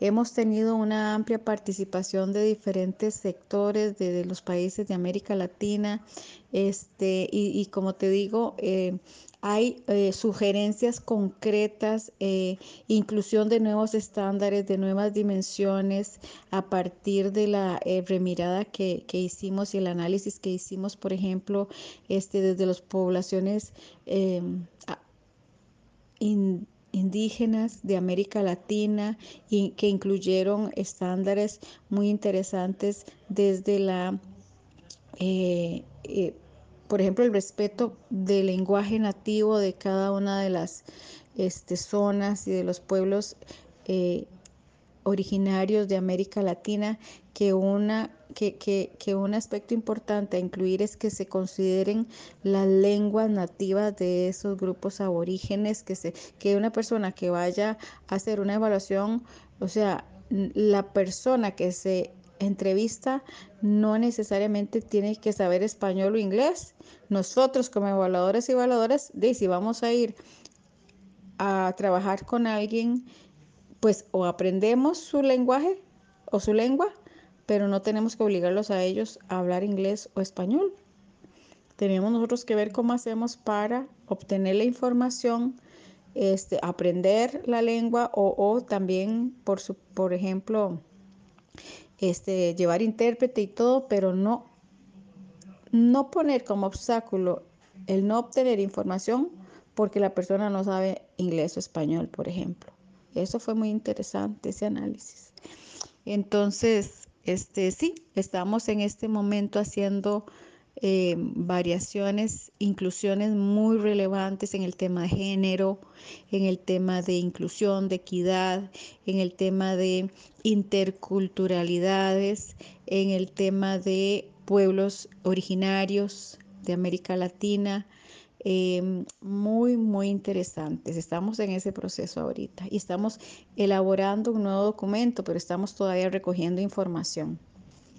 hemos tenido una amplia participación de diferentes sectores de, los países de América Latina. Este, y, como te digo, eh, hay eh, sugerencias concretas, eh, inclusión de nuevos estándares, de nuevas dimensiones a partir de la remirada que, hicimos y el análisis que hicimos, por ejemplo, este, desde las poblaciones indígenas de América Latina y que incluyeron estándares muy interesantes desde la, eh, eh, por ejemplo, el respeto del lenguaje nativo de cada una de las este, zonas y de los pueblos eh, originarios de América Latina, que, una, que, que, un aspecto importante a incluir es que se consideren las lenguas nativas de esos grupos aborígenes, que, se, que una persona que vaya a hacer una evaluación, o sea, la persona que se entrevista no necesariamente tiene que saber español o inglés. Nosotros como evaluadores y evaluadoras, de si vamos a ir a trabajar con alguien pues o aprendemos su lenguaje o su lengua, pero no tenemos que obligarlos a ellos a hablar inglés o español. Tenemos nosotros que ver cómo hacemos para obtener la información, este, aprender la lengua o, también, por, su, por ejemplo, este, llevar intérprete y todo, pero no, no poner como obstáculo el no obtener información porque la persona no sabe inglés o español, por ejemplo. Eso fue muy interesante, ese análisis. Entonces, este, sí, estamos en este momento haciendo eh, variaciones, inclusiones muy relevantes en el tema de género, en el tema de inclusión, de equidad, en el tema de interculturalidades, en el tema de pueblos originarios de América Latina, Em, muy, muy interesantes. Estamos en ese proceso ahorita y estamos elaborando un nuevo documento, pero estamos todavía recogiendo información.